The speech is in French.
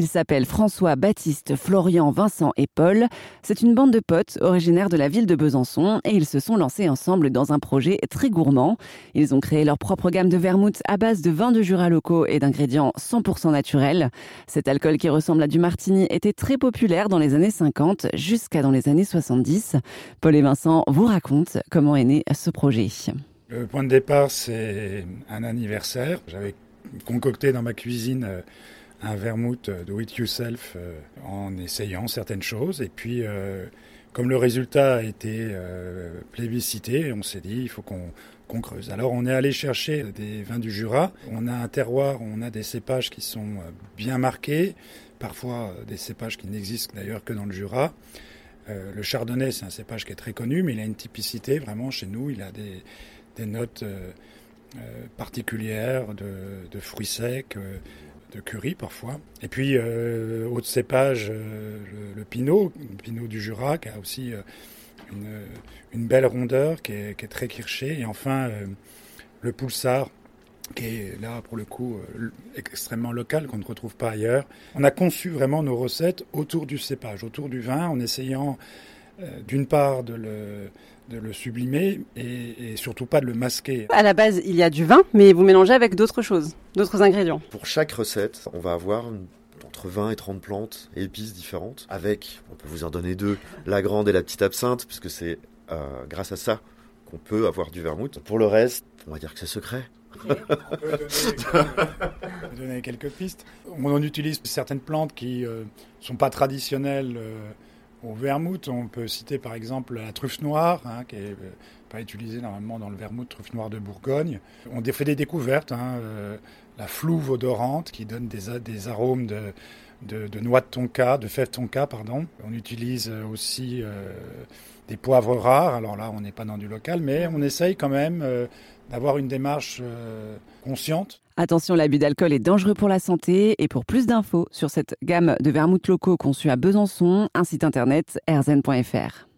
Ils s'appellent François, Baptiste, Florian, Vincent et Paul. C'est une bande de potes originaires de la ville de Besançon et ils se sont lancés ensemble dans un projet très gourmand. Ils ont créé leur propre gamme de vermouth à base de vins de Jura locaux et d'ingrédients 100% naturels. Cet alcool qui ressemble à du martini était très populaire dans les années 50 jusqu'à dans les années 70. Paul et Vincent vous racontent comment est né ce projet. Le point de départ, c'est un anniversaire. J'avais concocté dans ma cuisine euh, un vermouth do it yourself euh, en essayant certaines choses. Et puis, euh, comme le résultat a été plébiscité, on s'est dit il faut qu'on creuse. Alors, on est allé chercher des vins du Jura. On a un terroir, on a des cépages qui sont bien marqués, parfois des cépages qui n'existent d'ailleurs que dans le Jura. le chardonnay, c'est un cépage qui est très connu, mais il a une typicité vraiment chez nous. Il a des, notes euh, euh, particulières de, fruits secs, euh, de curry parfois. Et puis, autre cépage, le, pinot, le pinot du Jura, qui a aussi une, belle rondeur, qui est, très kirché. Et enfin, le poulsard, qui est là pour le coup extrêmement local, qu'on ne retrouve pas ailleurs. On a conçu vraiment nos recettes autour du cépage, autour du vin, en essayant d'une part de le, de le sublimer et, surtout pas de le masquer. À la base, il y a du vin, mais vous mélangez avec d'autres choses, d'autres ingrédients. Pour chaque recette, on va avoir entre 20 et 30 plantes et épices différentes, avec, on peut vous en donner deux, la grande et la petite absinthe, puisque c'est euh, grâce à ça qu'on peut avoir du vermouth. Pour le reste, on va dire que c'est secret. on peut donner quelques, pistes. On utilise certaines plantes qui ne euh, sont pas traditionnelles. Euh, au vermouth, on peut citer par exemple la truffe noire, hein, qui n'est euh, pas utilisée normalement dans le vermouth, truffe noire de Bourgogne. On fait des découvertes, hein, euh, la flouve odorante qui donne des, des arômes de, de, noix de tonka, de fèves tonka, pardon. On utilise euh, aussi des poivres rares. Alors là, on n'est pas dans du local, mais on essaye quand même d'avoir une démarche consciente. Attention, l'abus d'alcool est dangereux pour la santé. Et pour plus d'infos sur cette gamme de vermouths locaux conçus à Besançon, un site internet erzen.fr.